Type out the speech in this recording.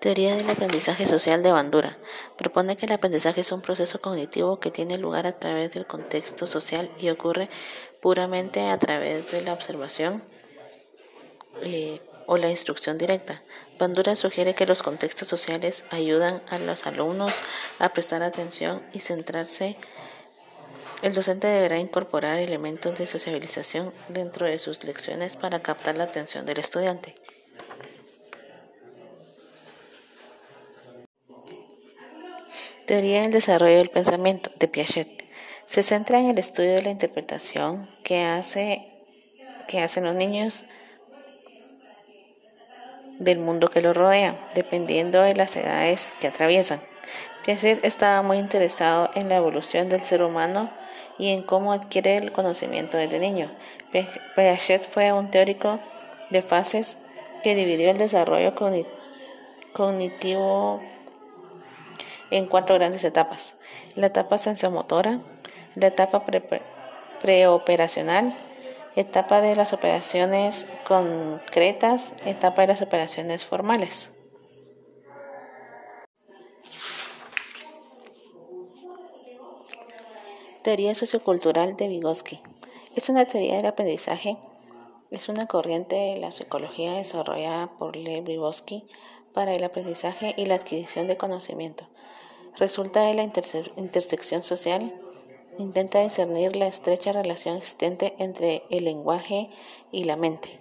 Teoría del aprendizaje social de Bandura. Propone que el aprendizaje es un proceso cognitivo que tiene lugar a través del contexto social y ocurre puramente a través de la observación eh, o la instrucción directa. Bandura sugiere que los contextos sociales ayudan a los alumnos a prestar atención y centrarse. El docente deberá incorporar elementos de socialización dentro de sus lecciones para captar la atención del estudiante. Teoría del desarrollo del pensamiento de Piaget. Se centra en el estudio de la interpretación que, hace, que hacen los niños del mundo que los rodea, dependiendo de las edades que atraviesan. Piaget estaba muy interesado en la evolución del ser humano y en cómo adquiere el conocimiento desde niño. Piaget fue un teórico de fases que dividió el desarrollo cognitivo en cuatro grandes etapas. La etapa sensomotora, la etapa preoperacional, etapa de las operaciones concretas, etapa de las operaciones formales. Teoría sociocultural de Vygotsky. Es una teoría del aprendizaje, es una corriente de la psicología desarrollada por Lev Vygotsky para el aprendizaje y la adquisición de conocimiento. Resulta de la intersección social, intenta discernir la estrecha relación existente entre el lenguaje y la mente.